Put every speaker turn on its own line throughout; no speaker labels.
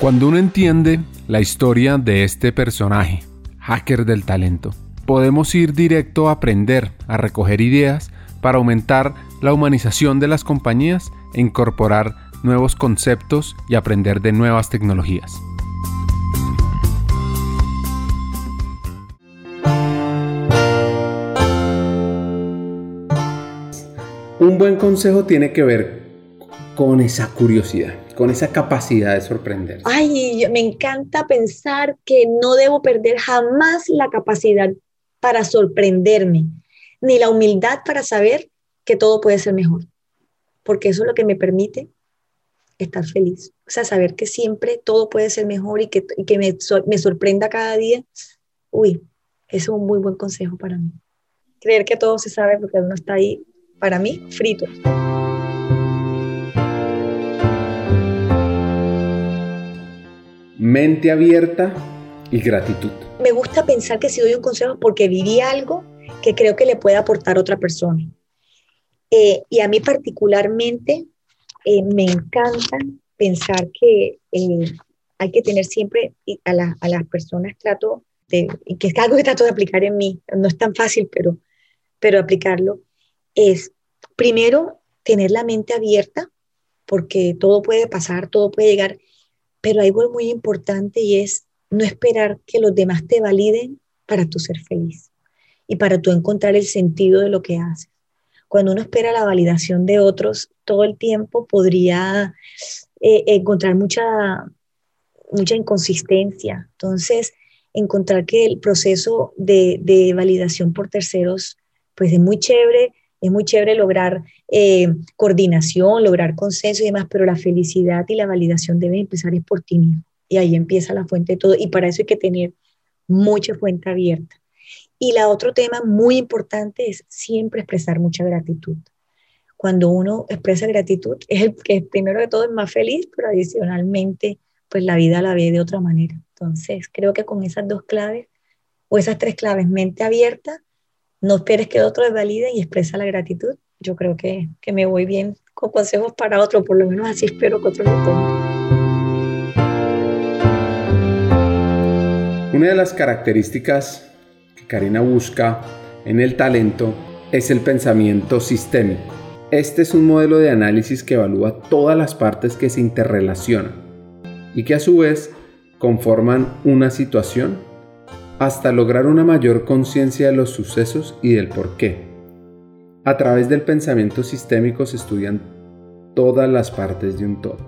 Cuando uno entiende la historia de este personaje, hacker del talento, podemos ir directo a aprender, a recoger ideas para aumentar la humanización de las compañías e incorporar nuevos conceptos y aprender de nuevas tecnologías. Un buen consejo tiene que ver con esa curiosidad, con esa capacidad de sorprender.
Ay, me encanta pensar que no debo perder jamás la capacidad para sorprenderme, ni la humildad para saber que todo puede ser mejor, porque eso es lo que me permite estar feliz. O sea, saber que siempre todo puede ser mejor y que, me, me sorprenda cada día. Uy, eso es un muy buen consejo para mí. Creer que todo se sabe porque uno está ahí, para mí, frito.
Mente abierta y gratitud.
Me gusta pensar que si doy un consejo porque viví algo que creo que le puede aportar otra persona. Eh, y a mí particularmente eh, me encanta pensar que eh, hay que tener siempre a, a, las personas trato de, que es algo que trato de aplicar en mí, no es tan fácil, pero, pero aplicarlo, es primero tener la mente abierta, porque todo puede pasar, todo puede llegar, pero algo muy importante y es no esperar que los demás te validen para tú ser feliz y para tú encontrar el sentido de lo que haces. Cuando uno espera la validación de otros todo el tiempo, podría eh, encontrar mucha, mucha inconsistencia. Entonces, encontrar que el proceso de, de validación por terceros, pues es muy chévere, es muy chévere lograr eh, coordinación, lograr consenso y demás, pero la felicidad y la validación deben empezar es por ti mismo. Y ahí empieza la fuente de todo. Y para eso hay que tener mucha fuente abierta. Y la otro tema muy importante es siempre expresar mucha gratitud. Cuando uno expresa gratitud, es el que primero de todo es más feliz, pero adicionalmente, pues la vida la ve de otra manera. Entonces, creo que con esas dos claves, o esas tres claves, mente abierta, no esperes que otro valide y expresa la gratitud. Yo creo que, que me voy bien con consejos para otro, por lo menos así espero que otro lo tomen.
Una de las características que Karina busca en el talento es el pensamiento sistémico. Este es un modelo de análisis que evalúa todas las partes que se interrelacionan y que a su vez conforman una situación hasta lograr una mayor conciencia de los sucesos y del por qué. A través del pensamiento sistémico se estudian todas las partes de un todo.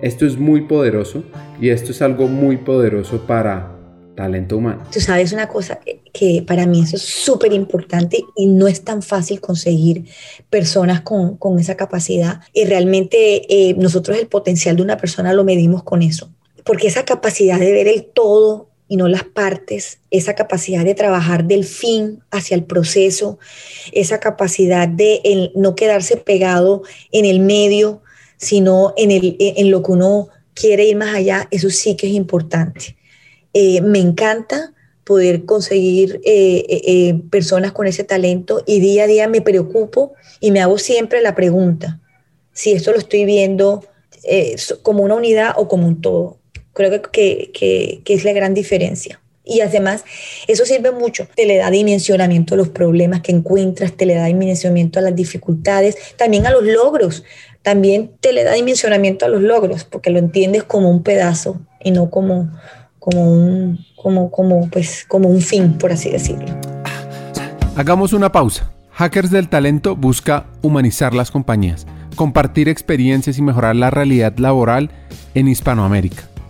Esto es muy poderoso y esto es algo muy poderoso para talento humano.
Tú sabes una cosa que para mí eso es súper importante y no es tan fácil conseguir personas con, con esa capacidad y realmente eh, nosotros el potencial de una persona lo medimos con eso, porque esa capacidad de ver el todo y no las partes, esa capacidad de trabajar del fin hacia el proceso, esa capacidad de no quedarse pegado en el medio, sino en, el, en lo que uno quiere ir más allá, eso sí que es importante. Eh, me encanta poder conseguir eh, eh, personas con ese talento y día a día me preocupo y me hago siempre la pregunta, si esto lo estoy viendo como una unidad o como un todo Creo que, que, que, es la gran diferencia. Y además, eso sirve mucho. Te le da dimensionamiento a los problemas que encuentras, te le da dimensionamiento a las dificultades, también a los logros. También te le da dimensionamiento a los logros, porque lo entiendes como un pedazo y no como, como, un, como, como, pues, como un fin, por así decirlo.
Hagamos una pausa. Hackers del Talento busca humanizar las compañías, compartir experiencias y mejorar la realidad laboral en Hispanoamérica.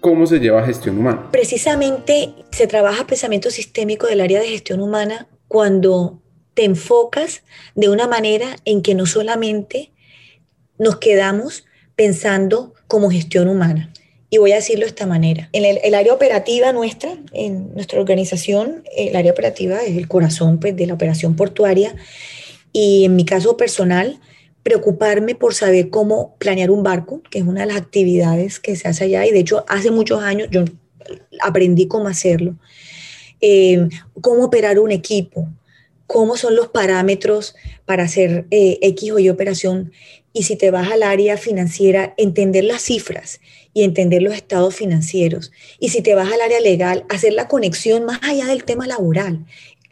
¿Cómo se lleva gestión humana?
Precisamente se trabaja pensamiento sistémico del área de gestión humana cuando te enfocas de una manera en que no solamente nos quedamos pensando como gestión humana. Y voy a decirlo de esta manera. En el, área operativa nuestra, en nuestra organización, el área operativa es el corazón pues, de la operación portuaria. Y en mi caso personal, preocuparme por saber cómo planear un barco, que es una de las actividades que se hace allá. Y de hecho, hace muchos años yo aprendí cómo hacerlo. Eh, cómo operar un equipo, cómo son los parámetros para hacer eh, X o Y operación. Y si te vas al área financiera, entender las cifras y entender los estados financieros. Y si te vas al área legal, hacer la conexión más allá del tema laboral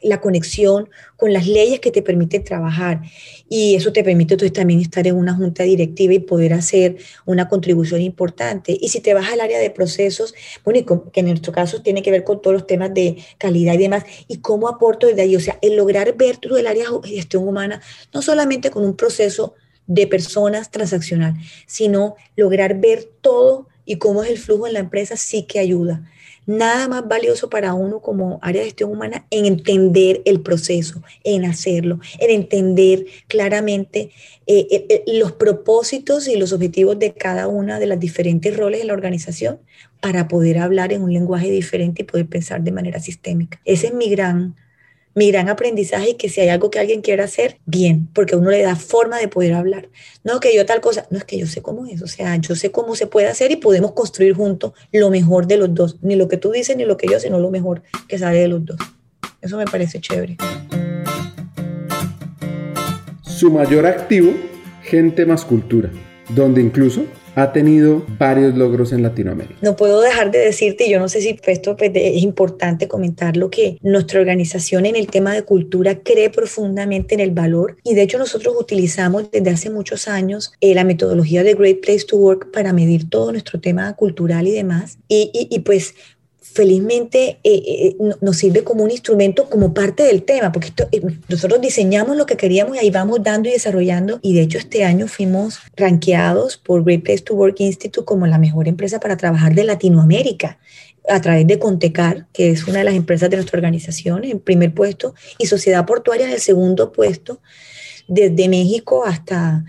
la conexión con las leyes que te permiten trabajar. Y eso te permite entonces también estar en una junta directiva y poder hacer una contribución importante. Y si te vas al área de procesos, bueno, que en nuestro caso tiene que ver con todos los temas de calidad y demás, y cómo aporto desde ahí. O sea, el lograr ver todo el área de gestión humana, no solamente con un proceso de personas transaccional, sino lograr ver todo y cómo es el flujo en la empresa sí que ayuda nada más valioso para uno como área de gestión humana en entender el proceso, en hacerlo, en entender claramente eh, eh, eh, los propósitos y los objetivos de cada una de las diferentes roles de la organización para poder hablar en un lenguaje diferente y poder pensar de manera sistémica. Ese es mi gran mi gran aprendizaje y que si hay algo que alguien quiera hacer, bien, porque uno le da forma de poder hablar. No que yo tal cosa, no es que yo sé cómo es, o sea, yo sé cómo se puede hacer y podemos construir juntos lo mejor de los dos, ni lo que tú dices ni lo que yo, sino lo mejor que sale de los dos. Eso me parece chévere.
Su mayor activo, gente más cultura, donde incluso ha tenido varios logros en Latinoamérica.
No puedo dejar de decirte, yo no sé si esto pues, es importante comentar lo que nuestra organización en el tema de cultura cree profundamente en el valor y de hecho nosotros utilizamos desde hace muchos años eh, la metodología de Great Place to Work para medir todo nuestro tema cultural y demás. Y pues felizmente eh, eh, nos sirve como un instrumento, como parte del tema, porque eh, nosotros diseñamos lo que queríamos y ahí vamos dando y desarrollando. Y de hecho este año fuimos rankeados por Great Place to Work Institute como la mejor empresa para trabajar de Latinoamérica a través de Contecar, que es una de las empresas de nuestra organización, en primer puesto, y Sociedad Portuaria en el segundo puesto, desde México hasta,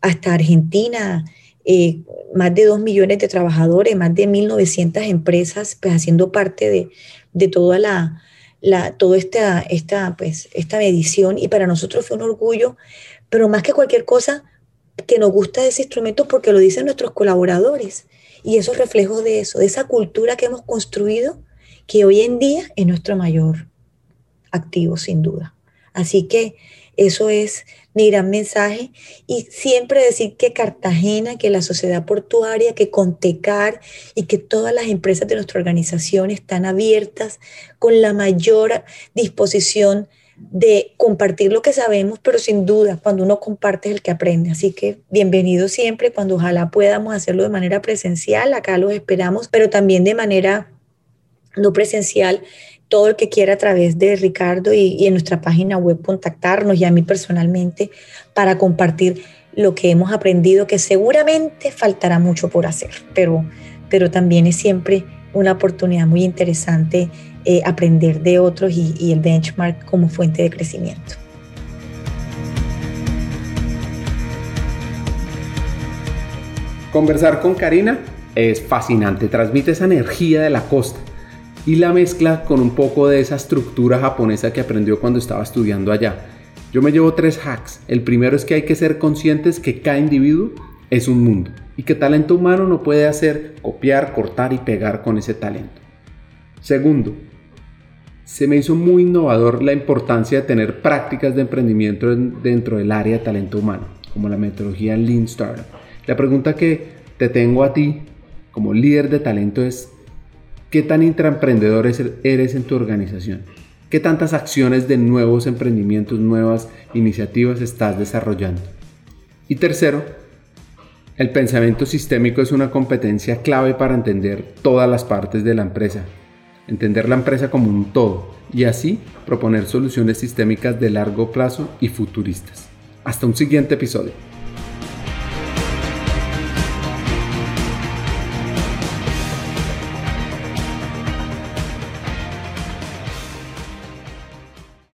hasta Argentina, eh, más de 2 millones de trabajadores, más de 1.900 empresas, pues haciendo parte de, de toda la, la esta, esta, pues, esta medición y para nosotros fue un orgullo, pero más que cualquier cosa, que nos gusta ese instrumento porque lo dicen nuestros colaboradores y esos reflejos de eso, de esa cultura que hemos construido, que hoy en día es nuestro mayor activo, sin duda. Así que eso es mi gran mensaje. Y siempre decir que Cartagena, que la sociedad portuaria, que Contecar y que todas las empresas de nuestra organización están abiertas con la mayor disposición de compartir lo que sabemos, pero sin duda, cuando uno comparte es el que aprende. Así que bienvenido siempre, cuando ojalá podamos hacerlo de manera presencial, acá los esperamos, pero también de manera no presencial todo el que quiera a través de Ricardo y, en nuestra página web contactarnos y a mí personalmente para compartir lo que hemos aprendido, que seguramente faltará mucho por hacer, pero, pero también es siempre una oportunidad muy interesante eh, aprender de otros y, y el benchmark como fuente de crecimiento.
Conversar con Karina es fascinante, transmite esa energía de la costa y la mezcla con un poco de esa estructura japonesa que aprendió cuando estaba estudiando allá. Yo me llevo tres hacks. El primero es que hay que ser conscientes que cada individuo es un mundo y que talento humano no puede hacer copiar, cortar y pegar con ese talento. Segundo, se me hizo muy innovador la importancia de tener prácticas de emprendimiento dentro del área de talento humano, como la metodología Lean Startup. La pregunta que te tengo a ti como líder de talento es ¿Qué tan intraemprendedor eres en tu organización? ¿Qué tantas acciones de nuevos emprendimientos, nuevas iniciativas estás desarrollando? Y tercero, el pensamiento sistémico es una competencia clave para entender todas las partes de la empresa, entender la empresa como un todo y así proponer soluciones sistémicas de largo plazo y futuristas. Hasta un siguiente episodio.